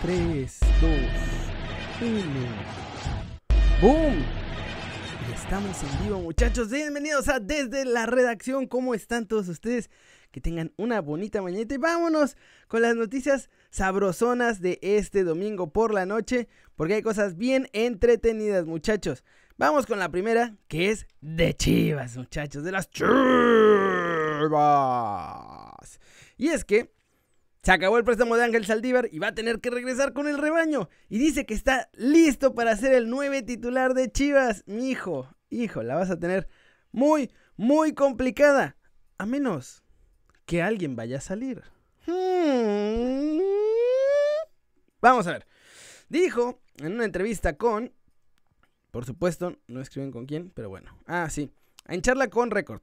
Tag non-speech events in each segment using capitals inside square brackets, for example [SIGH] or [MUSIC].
3, 2, 1. ¡Boom! Estamos en vivo, muchachos. Bienvenidos a Desde la Redacción. ¿Cómo están todos ustedes? Que tengan una bonita mañana. Y vámonos con las noticias sabrosonas de este domingo por la noche. Porque hay cosas bien entretenidas, muchachos. Vamos con la primera, que es de Chivas, muchachos. De las Chivas. Y es que se acabó el préstamo de Ángel Saldívar y va a tener que regresar con el rebaño. Y dice que está listo para ser el nueve titular de Chivas. Mi hijo, hijo, la vas a tener muy, muy complicada. A menos que alguien vaya a salir. Hmm. Vamos a ver. Dijo en una entrevista con... Por supuesto, no escriben con quién, pero bueno. Ah, sí. En charla con Record.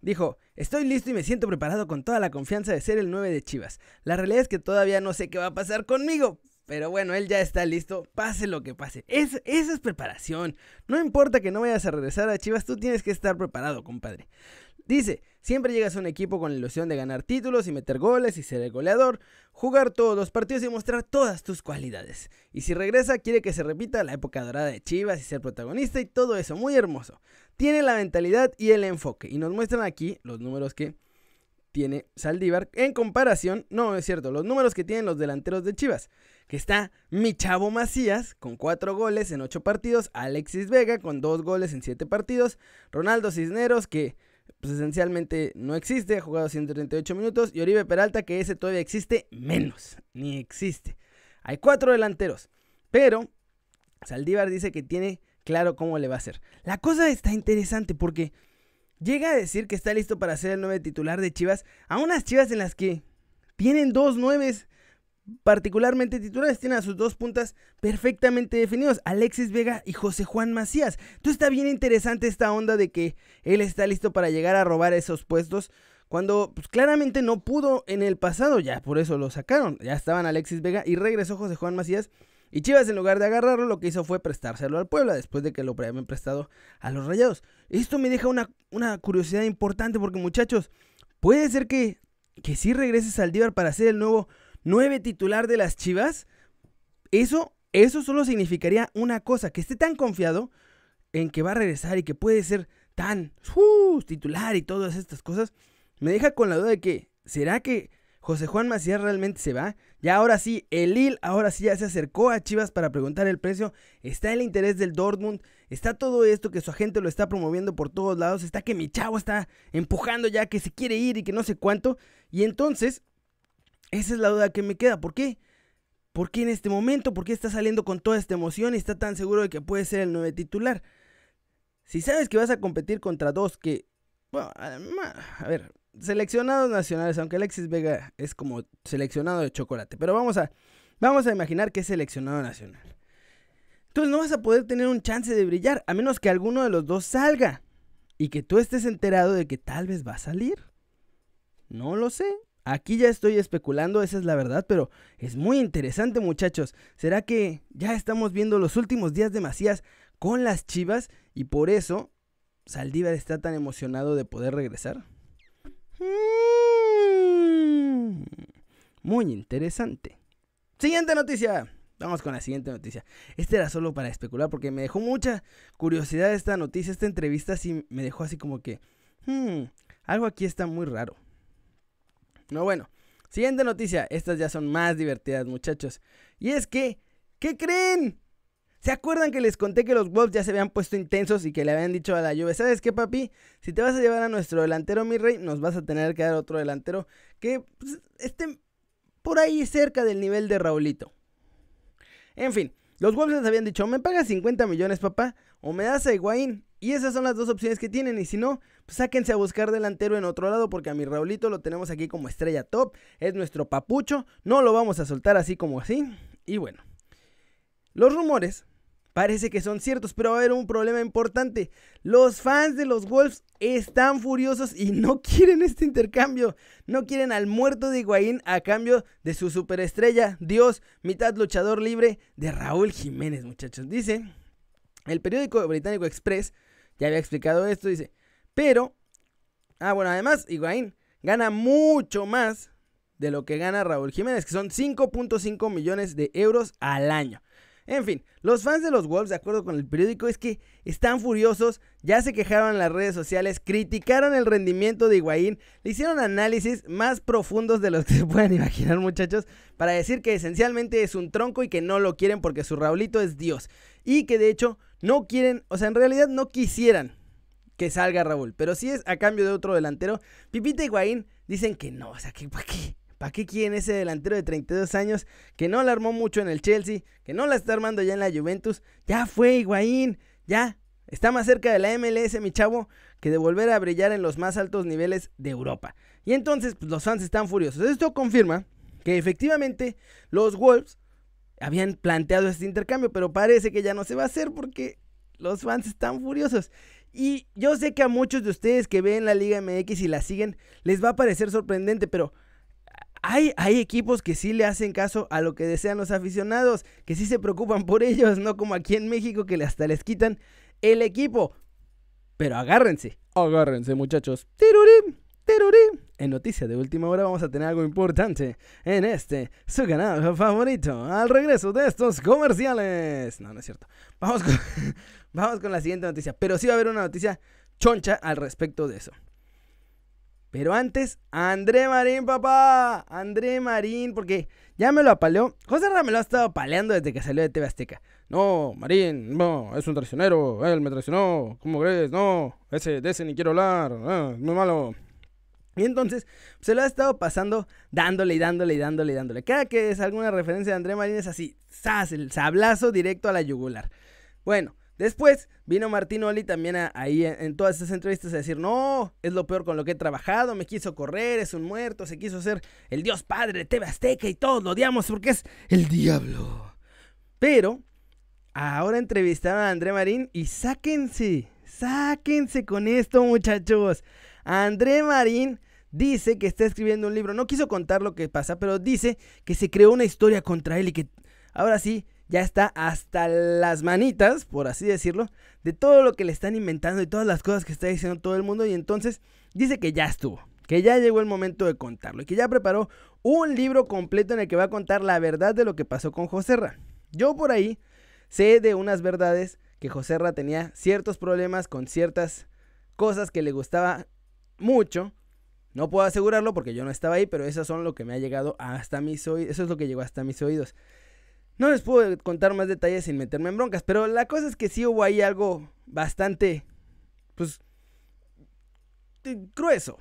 Dijo, estoy listo y me siento preparado con toda la confianza de ser el 9 de Chivas. La realidad es que todavía no sé qué va a pasar conmigo. Pero bueno, él ya está listo, pase lo que pase. Es, esa es preparación. No importa que no vayas a regresar a Chivas, tú tienes que estar preparado, compadre. Dice, siempre llegas a un equipo con la ilusión de ganar títulos y meter goles y ser el goleador, jugar todos los partidos y mostrar todas tus cualidades. Y si regresa, quiere que se repita la época dorada de Chivas y ser protagonista y todo eso, muy hermoso. Tiene la mentalidad y el enfoque. Y nos muestran aquí los números que tiene Saldívar en comparación, no es cierto, los números que tienen los delanteros de Chivas. Que está mi chavo Macías con 4 goles en 8 partidos, Alexis Vega con 2 goles en 7 partidos, Ronaldo Cisneros que pues esencialmente no existe, ha jugado 138 minutos, y Oribe Peralta, que ese todavía existe menos, ni existe. Hay cuatro delanteros, pero Saldívar dice que tiene claro cómo le va a hacer. La cosa está interesante porque llega a decir que está listo para ser el nueve titular de Chivas, a unas Chivas en las que tienen dos nueves particularmente titulares, tiene a sus dos puntas perfectamente definidos, Alexis Vega y José Juan Macías. Entonces está bien interesante esta onda de que él está listo para llegar a robar esos puestos. Cuando pues, claramente no pudo en el pasado, ya por eso lo sacaron. Ya estaban Alexis Vega y regresó José Juan Macías. Y Chivas, en lugar de agarrarlo, lo que hizo fue prestárselo al Puebla después de que lo habían prestado a los Rayados. Esto me deja una, una curiosidad importante porque, muchachos, puede ser que, que sí regrese Saldívar para ser el nuevo nueve titular de las Chivas, eso, eso solo significaría una cosa, que esté tan confiado en que va a regresar y que puede ser tan uh, titular y todas estas cosas, me deja con la duda de que, ¿será que José Juan Macías realmente se va? Ya ahora sí, el Lille ahora sí ya se acercó a Chivas para preguntar el precio, está el interés del Dortmund, está todo esto que su agente lo está promoviendo por todos lados, está que mi chavo está empujando ya que se quiere ir y que no sé cuánto, y entonces esa es la duda que me queda. ¿Por qué? ¿Por qué en este momento? ¿Por qué está saliendo con toda esta emoción y está tan seguro de que puede ser el nueve titular? Si sabes que vas a competir contra dos que... Bueno, a ver, seleccionados nacionales, aunque Alexis Vega es como seleccionado de chocolate. Pero vamos a, vamos a imaginar que es seleccionado nacional. Entonces no vas a poder tener un chance de brillar, a menos que alguno de los dos salga. Y que tú estés enterado de que tal vez va a salir. No lo sé. Aquí ya estoy especulando, esa es la verdad, pero es muy interesante muchachos. ¿Será que ya estamos viendo los últimos días de Macías con las Chivas y por eso Saldívar está tan emocionado de poder regresar? Mm, muy interesante. Siguiente noticia. Vamos con la siguiente noticia. Este era solo para especular porque me dejó mucha curiosidad esta noticia, esta entrevista así me dejó así como que, hmm, algo aquí está muy raro. No, bueno. Siguiente noticia. Estas ya son más divertidas, muchachos. Y es que, ¿qué creen? ¿Se acuerdan que les conté que los Wolves ya se habían puesto intensos y que le habían dicho a la Juve, ¿sabes qué, papi? Si te vas a llevar a nuestro delantero, mi rey, nos vas a tener que dar otro delantero que pues, esté por ahí cerca del nivel de Raulito. En fin, los Wolves les habían dicho, me pagas 50 millones, papá, o me das a Higuaín. Y esas son las dos opciones que tienen. Y si no, pues sáquense a buscar delantero en otro lado. Porque a mi Raulito lo tenemos aquí como estrella top. Es nuestro papucho. No lo vamos a soltar así como así. Y bueno. Los rumores parece que son ciertos. Pero va a haber un problema importante. Los fans de los Wolves están furiosos y no [LAUGHS] quieren este intercambio. No quieren al muerto de Higuaín a cambio de su superestrella. Dios, mitad luchador libre de Raúl Jiménez, muchachos. Dice el periódico británico Express ya había explicado esto, dice, pero, ah, bueno, además, Higuaín gana mucho más de lo que gana Raúl Jiménez, que son 5.5 millones de euros al año. En fin, los fans de los Wolves, de acuerdo con el periódico, es que están furiosos, ya se quejaron en las redes sociales, criticaron el rendimiento de Higuaín, le hicieron análisis más profundos de los que [LAUGHS] se pueden imaginar, muchachos, para decir que esencialmente es un tronco y que no lo quieren porque su Raulito es Dios. Y que de hecho no quieren, o sea, en realidad no quisieran que salga Raúl, pero si es a cambio de otro delantero. Pipita y Higuaín dicen que no, o sea, que ¿para qué? ¿Para qué quieren ese delantero de 32 años que no la armó mucho en el Chelsea, que no la está armando ya en la Juventus? Ya fue Higuaín, ya. Está más cerca de la MLS, mi chavo, que de volver a brillar en los más altos niveles de Europa. Y entonces, pues, los fans están furiosos. Esto confirma que efectivamente los Wolves habían planteado este intercambio, pero parece que ya no se va a hacer porque los fans están furiosos. Y yo sé que a muchos de ustedes que ven la Liga MX y la siguen, les va a parecer sorprendente, pero hay, hay, equipos que sí le hacen caso a lo que desean los aficionados, que sí se preocupan por ellos, no como aquí en México que hasta les quitan el equipo. Pero agárrense, agárrense muchachos. Tirurí. En noticias de última hora vamos a tener algo importante en este, su canal favorito, al regreso de estos comerciales. No, no es cierto. Vamos con, [LAUGHS] vamos con la siguiente noticia, pero sí va a haber una noticia choncha al respecto de eso. Pero antes, André Marín, papá. André Marín, porque ya me lo apaleó. José Ramos me lo ha estado apaleando desde que salió de TV Azteca. No, Marín, no, es un traicionero. Él me traicionó. ¿Cómo crees? No, ese, de ese ni quiero hablar. Ah, muy malo. Y entonces se lo ha estado pasando dándole y dándole y dándole y dándole. Cada que es alguna referencia de André Marín es así, ¡zas! El sablazo directo a la yugular. Bueno, Después vino Martín Oli también ahí en, todas esas entrevistas a decir, no, es lo peor con lo que he trabajado, me quiso correr, es un muerto, se quiso ser el Dios Padre de TV Azteca y todos lo odiamos porque es el diablo. Pero ahora entrevistaron a André Marín y sáquense, sáquense con esto muchachos. André Marín dice que está escribiendo un libro, no quiso contar lo que pasa, pero dice que se creó una historia contra él y que ahora sí ya está hasta las manitas, por así decirlo, de todo lo que le están inventando y todas las cosas que está diciendo todo el mundo. Y entonces dice que ya estuvo, que ya llegó el momento de contarlo y que ya preparó un libro completo en el que va a contar la verdad de lo que pasó con Joserra. Yo por ahí sé de unas verdades que Joserra tenía ciertos problemas con ciertas cosas que le gustaba mucho. No puedo asegurarlo porque yo no estaba ahí, pero eso son lo que me ha llegado hasta mis oídos. Eso es lo que llegó hasta mis oídos. No les puedo contar más detalles sin meterme en broncas, pero la cosa es que sí hubo ahí algo bastante, pues, grueso.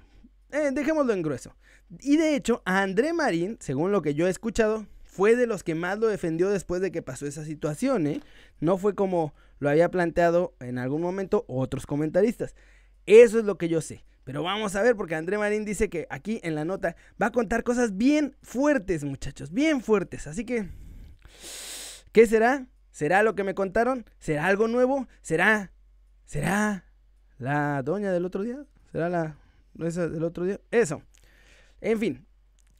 Eh, dejémoslo en grueso. Y de hecho, André Marín, según lo que yo he escuchado, fue de los que más lo defendió después de que pasó esa situación, ¿eh? No fue como lo había planteado en algún momento otros comentaristas. Eso es lo que yo sé. Pero vamos a ver, porque André Marín dice que aquí en la nota va a contar cosas bien fuertes, muchachos, bien fuertes. Así que ¿Qué será? ¿Será lo que me contaron? ¿Será algo nuevo? ¿Será? ¿Será la doña del otro día? ¿Será la esa del otro día? Eso. En fin,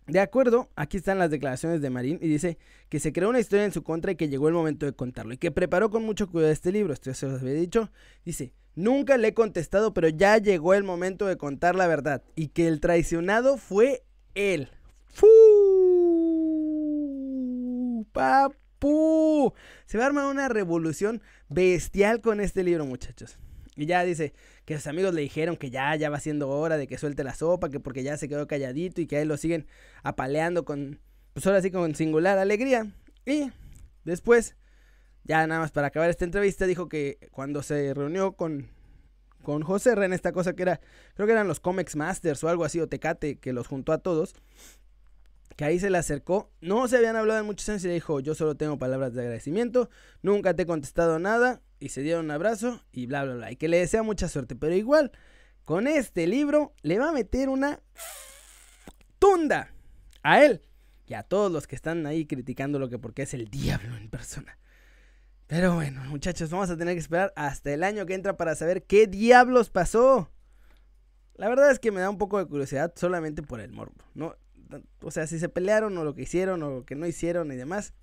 de acuerdo, aquí están las declaraciones de Marín y dice que se creó una historia en su contra y que llegó el momento de contarlo y que preparó con mucho cuidado este libro, esto ya se los había dicho. Dice, nunca le he contestado, pero ya llegó el momento de contar la verdad y que el traicionado fue él. ¡Fu! papu. Se va a armar una revolución bestial con este libro, muchachos. Y ya dice que sus amigos le dijeron que ya, ya va siendo hora de que suelte la sopa, que porque ya se quedó calladito y que a él lo siguen apaleando con, pues ahora sí con singular alegría. Y después, ya nada más para acabar esta entrevista, dijo que cuando se reunió con, con José en esta cosa que era, creo que eran los Comics Masters o algo así, o Tecate, que los juntó a todos, que ahí se le acercó. No se habían hablado en muchos años y le dijo, yo solo tengo palabras de agradecimiento, nunca te he contestado nada. Y se dieron un abrazo y bla, bla, bla. Y que le desea mucha suerte. Pero igual, con este libro le va a meter una tunda a él y a todos los que están ahí criticando lo que porque es el diablo en persona. Pero bueno, muchachos, vamos a tener que esperar hasta el año que entra para saber qué diablos pasó. La verdad es que me da un poco de curiosidad solamente por el morbo. No, o sea, si se pelearon o lo que hicieron o lo que no hicieron y demás.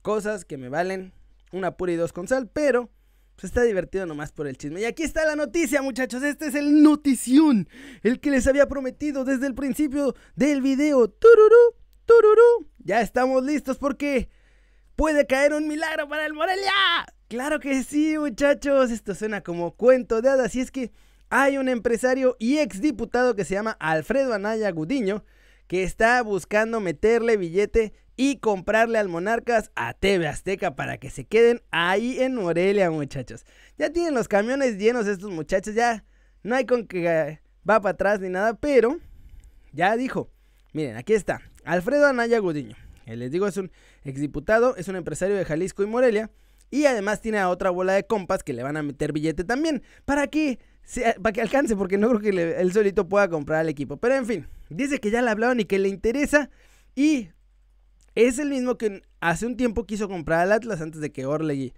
Cosas que me valen una pura y dos con sal, pero pues está divertido nomás por el chisme. Y aquí está la noticia, muchachos. Este es el notición. El que les había prometido desde el principio del video. Tururú, tururú. Ya estamos listos porque puede caer un milagro para el Morelia. Claro que sí, muchachos. Esto suena como cuento de hadas. Y es que hay un empresario y exdiputado que se llama Alfredo Anaya Gudiño que está buscando meterle billete y comprarle al Monarcas a TV Azteca para que se queden ahí en Morelia, muchachos. Ya tienen los camiones llenos estos muchachos, ya no hay con que va para atrás ni nada, pero ya dijo. Miren, aquí está. Alfredo Anaya Gudiño. Les digo, es un exdiputado, es un empresario de Jalisco y Morelia. Y además tiene a otra bola de compas que le van a meter billete también. ¿Para qué? para que alcance, porque no creo que él solito pueda comprar al equipo. Pero en fin, dice que ya le hablaron y que le interesa. Y es el mismo que hace un tiempo quiso comprar al Atlas antes de que Orlegui.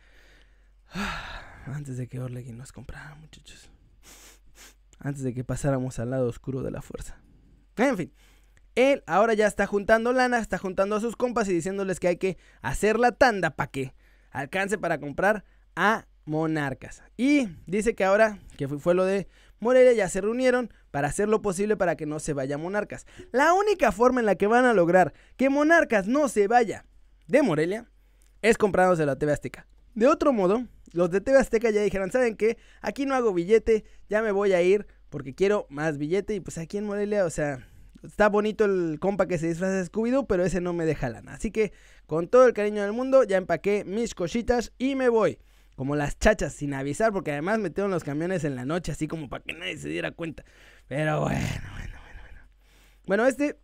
[SIGHS] Antes de que Orlegui nos comprara, muchachos. Antes de que pasáramos al lado oscuro de la fuerza. En fin. Él ahora ya está juntando lana, está juntando a sus compas y diciéndoles que hay que hacer la tanda para que alcance para comprar a Monarcas. Y dice que ahora, que fue lo de Morelia, ya se reunieron para hacer lo posible para que no se vaya Monarcas. La única forma en la que van a lograr que Monarcas no se vaya de Morelia es comprándose la TV Azteca. De otro modo, los de TV Azteca ya dijeron, ¿saben qué? Aquí no hago billete, ya me voy a ir porque quiero más billete y pues aquí en Morelia, o sea, está bonito el compa que se disfraza de scooby pero ese no me deja lana. Así que con todo el cariño del mundo ya empaqué mis cositas y me voy como las chachas, sin avisar, porque además metieron los camiones en la noche, así como para que nadie se diera cuenta. Pero bueno, bueno, bueno, bueno. Bueno, este,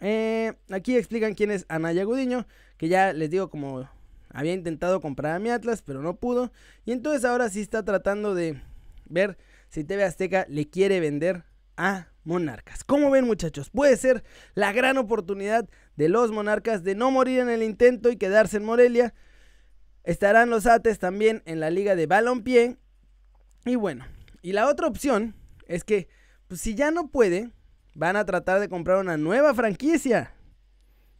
eh, aquí explican quién es Anaya Gudiño, que ya les digo como había intentado comprar a mi Atlas, pero no pudo. Y entonces ahora sí está tratando de ver si TV Azteca le quiere vender a Monarcas. ¿Cómo ven muchachos? Puede ser la gran oportunidad de los Monarcas de no morir en el intento y quedarse en Morelia Estarán los Ates también en la liga de balompié. Y bueno, y la otra opción es que, pues si ya no puede, van a tratar de comprar una nueva franquicia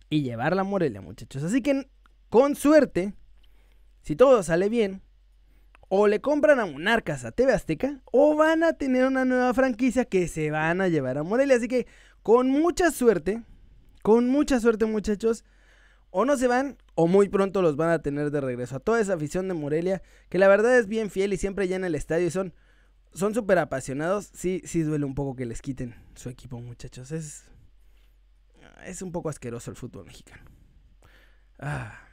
y llevarla a Morelia, muchachos. Así que, con suerte, si todo sale bien, o le compran a Monarcas a TV Azteca, o van a tener una nueva franquicia que se van a llevar a Morelia. Así que, con mucha suerte, con mucha suerte, muchachos, o no se van o muy pronto los van a tener de regreso. A toda esa afición de Morelia, que la verdad es bien fiel y siempre llena el estadio y son son súper apasionados. Sí, sí duele un poco que les quiten su equipo, muchachos. Es es un poco asqueroso el fútbol mexicano. Ah.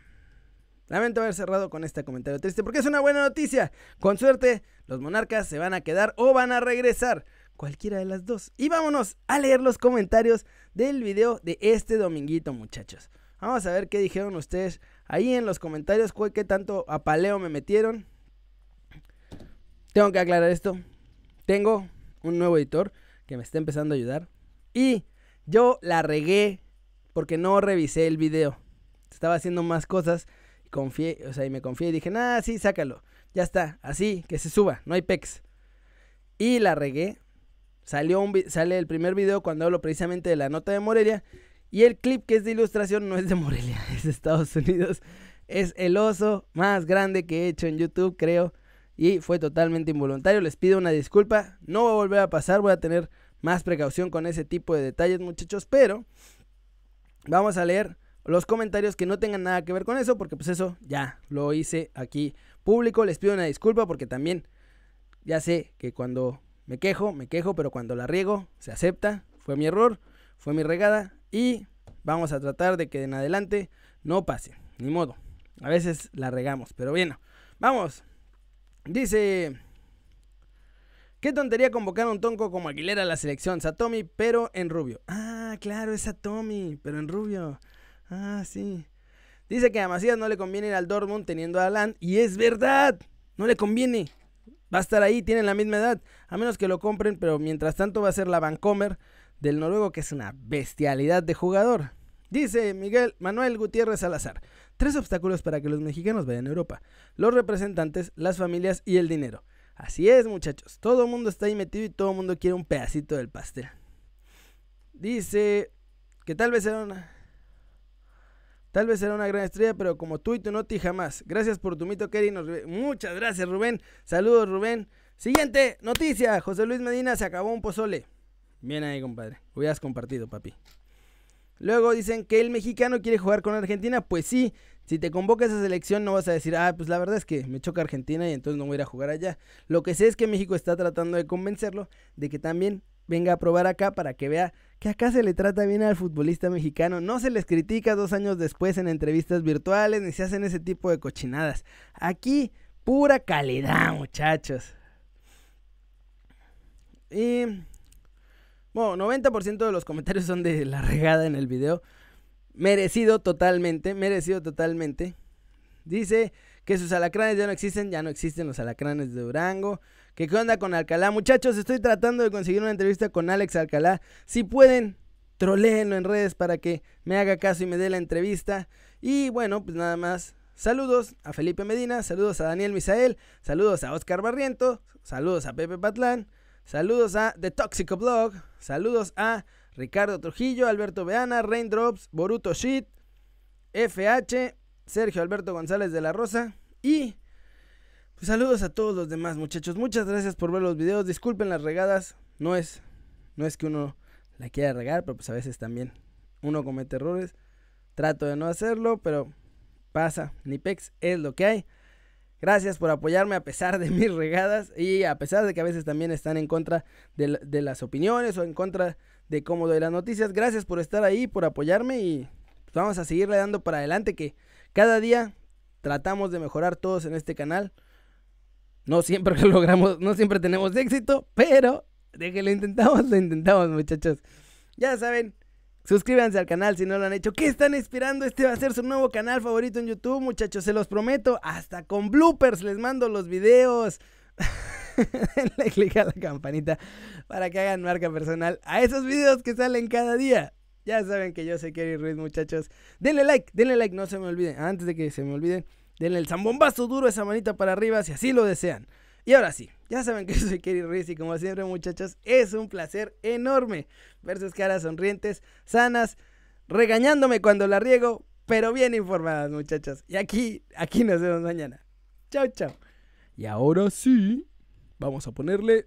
Lamento haber cerrado con este comentario triste porque es una buena noticia. Con suerte, los monarcas se van a quedar o van a regresar. Cualquiera de las dos. Y vámonos a leer los comentarios del video de este dominguito, muchachos. Vamos a ver qué dijeron ustedes ahí en los comentarios, qué tanto apaleo me metieron. Tengo que aclarar esto. Tengo un nuevo editor que me está empezando a ayudar. Y yo la regué porque no revisé el video. Estaba haciendo más cosas confié, o sea, y me confié y dije, nah, sí, sácalo. Ya está, así, que se suba, no hay pex. Y la regué. Salió un, sale el primer video cuando hablo precisamente de la nota de Morelia. Y el clip que es de ilustración no es de Morelia, [LAUGHS] es de Estados Unidos. Es el oso más grande que he hecho en YouTube, creo. Y fue totalmente involuntario. Les pido una disculpa. No va a volver a pasar. Voy a tener más precaución con ese tipo de detalles, muchachos. Pero vamos a leer los comentarios que no tengan nada que ver con eso. Porque pues eso ya lo hice aquí público. Les pido una disculpa porque también ya sé que cuando me quejo, me quejo. Pero cuando la riego, se acepta. Fue mi error. Fue mi regada. Y vamos a tratar de que en adelante no pase. Ni modo. A veces la regamos. Pero bueno, vamos. Dice... Qué tontería convocar a un tonco como Aguilera a la selección. Satomi, pero en rubio. Ah, claro, es Satomi, pero en rubio. Ah, sí. Dice que a Macías no le conviene ir al Dortmund teniendo a Alan. Y es verdad. No le conviene. Va a estar ahí, tienen la misma edad. A menos que lo compren, pero mientras tanto va a ser la Vancomer del noruego que es una bestialidad de jugador. Dice Miguel Manuel Gutiérrez Salazar, tres obstáculos para que los mexicanos vayan a Europa, los representantes, las familias y el dinero. Así es muchachos, todo el mundo está ahí metido y todo el mundo quiere un pedacito del pastel. Dice que tal vez era una... Tal vez será una gran estrella, pero como tú y tu noti jamás. Gracias por tu mito, Kerry. Muchas gracias, Rubén. Saludos, Rubén. Siguiente noticia. José Luis Medina se acabó un pozole. Bien ahí, compadre. Hubieras compartido, papi. Luego dicen que el mexicano quiere jugar con Argentina. Pues sí, si te convoca esa selección no vas a decir, ah, pues la verdad es que me choca Argentina y entonces no voy a ir a jugar allá. Lo que sé es que México está tratando de convencerlo de que también venga a probar acá para que vea que acá se le trata bien al futbolista mexicano. No se les critica dos años después en entrevistas virtuales ni se hacen ese tipo de cochinadas. Aquí, pura calidad, muchachos. Y bueno, 90% de los comentarios son de la regada en el video. Merecido totalmente, merecido totalmente. Dice que sus alacranes ya no existen, ya no existen los alacranes de Durango. Que qué onda con Alcalá. Muchachos, estoy tratando de conseguir una entrevista con Alex Alcalá. Si pueden, troleenlo en redes para que me haga caso y me dé la entrevista. Y bueno, pues nada más. Saludos a Felipe Medina, saludos a Daniel Misael, saludos a Oscar Barriento, saludos a Pepe Patlán, Saludos a The Toxico Blog. Saludos a Ricardo Trujillo, Alberto Beana, Raindrops, Boruto Shit, FH, Sergio Alberto González de la Rosa. Y pues, saludos a todos los demás muchachos. Muchas gracias por ver los videos. Disculpen las regadas. No es, no es que uno la quiera regar, pero pues a veces también uno comete errores. Trato de no hacerlo, pero pasa. Nipex es lo que hay. Gracias por apoyarme a pesar de [LAUGHS] mis regadas y a pesar de que a veces también están en contra de, las opiniones o en contra de cómo doy las noticias. Gracias por estar ahí, por apoyarme y vamos a seguirle dando para adelante que cada día tratamos de mejorar todos en este canal. No siempre [LAUGHS] lo logramos, no siempre tenemos éxito, pero de que lo intentamos, lo intentamos muchachos. Ya saben, Suscríbanse al canal si no lo han hecho. ¿Qué están esperando? Este va a ser su nuevo canal favorito en YouTube, muchachos. Se los prometo. Hasta con bloopers les mando los videos. [LAUGHS] Denle click a la campanita para que hagan marca personal a esos videos que salen cada día. Ya saben que yo soy Kerry Ruiz, muchachos. Denle like, denle like, no se me olviden. Antes de que se me olviden, denle el zambombazo duro, esa manita para arriba si así lo desean. Y ahora sí, ya saben que [LAUGHS] soy Kerry Ruiz y como siempre muchachos, es un placer enorme ver sus caras sonrientes, sanas, regañándome cuando la riego, pero bien informadas muchachos. Y aquí, aquí nos vemos mañana. Chao, chao. Y ahora sí, vamos a ponerle